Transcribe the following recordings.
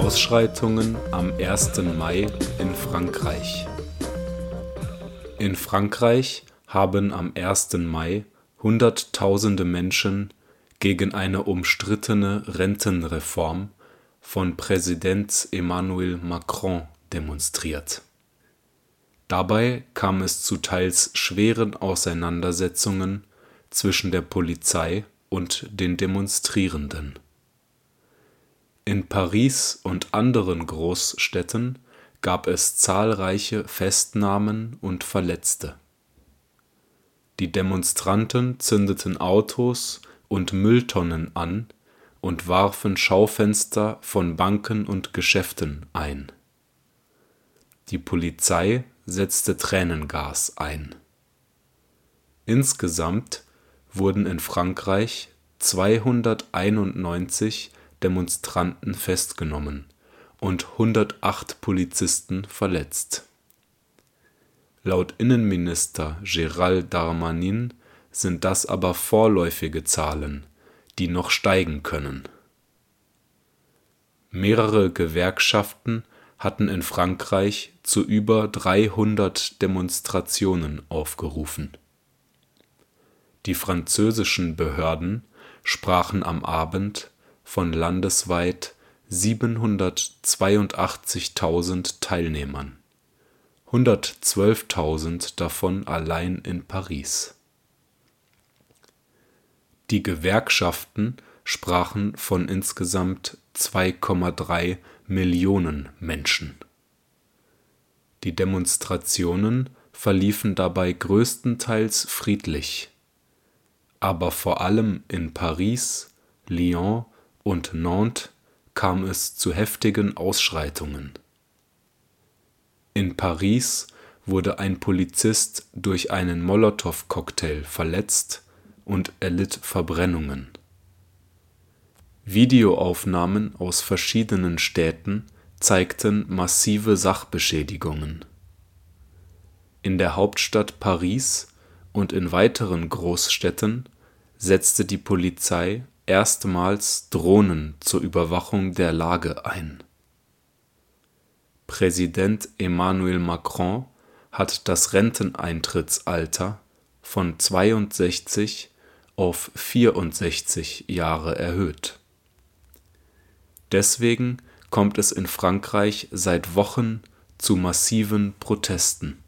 Ausschreitungen am 1. Mai in Frankreich In Frankreich haben am 1. Mai Hunderttausende Menschen gegen eine umstrittene Rentenreform von Präsident Emmanuel Macron demonstriert. Dabei kam es zu teils schweren Auseinandersetzungen zwischen der Polizei und den Demonstrierenden. In Paris und anderen Großstädten gab es zahlreiche Festnahmen und Verletzte. Die Demonstranten zündeten Autos und Mülltonnen an und warfen Schaufenster von Banken und Geschäften ein. Die Polizei setzte Tränengas ein. Insgesamt wurden in Frankreich 291 Demonstranten festgenommen und 108 Polizisten verletzt. Laut Innenminister Gérald Darmanin sind das aber vorläufige Zahlen, die noch steigen können. Mehrere Gewerkschaften hatten in Frankreich zu über 300 Demonstrationen aufgerufen. Die französischen Behörden sprachen am Abend von landesweit 782.000 Teilnehmern, 112.000 davon allein in Paris. Die Gewerkschaften sprachen von insgesamt 2,3 Millionen Menschen. Die Demonstrationen verliefen dabei größtenteils friedlich, aber vor allem in Paris, Lyon und Nantes kam es zu heftigen Ausschreitungen. In Paris wurde ein Polizist durch einen Molotow-Cocktail verletzt und erlitt Verbrennungen. Videoaufnahmen aus verschiedenen Städten zeigten massive Sachbeschädigungen. In der Hauptstadt Paris und in weiteren Großstädten setzte die Polizei erstmals Drohnen zur Überwachung der Lage ein. Präsident Emmanuel Macron hat das Renteneintrittsalter von 62 auf 64 Jahre erhöht. Deswegen kommt es in Frankreich seit Wochen zu massiven Protesten.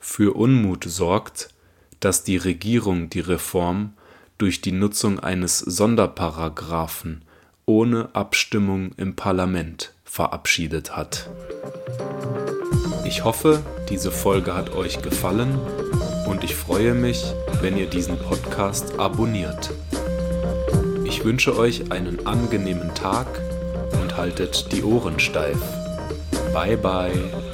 Für Unmut sorgt, dass die Regierung die Reform durch die Nutzung eines Sonderparagraphen ohne Abstimmung im Parlament verabschiedet hat. Ich hoffe, diese Folge hat euch gefallen und ich freue mich, wenn ihr diesen Podcast abonniert. Ich wünsche euch einen angenehmen Tag und haltet die Ohren steif. Bye bye.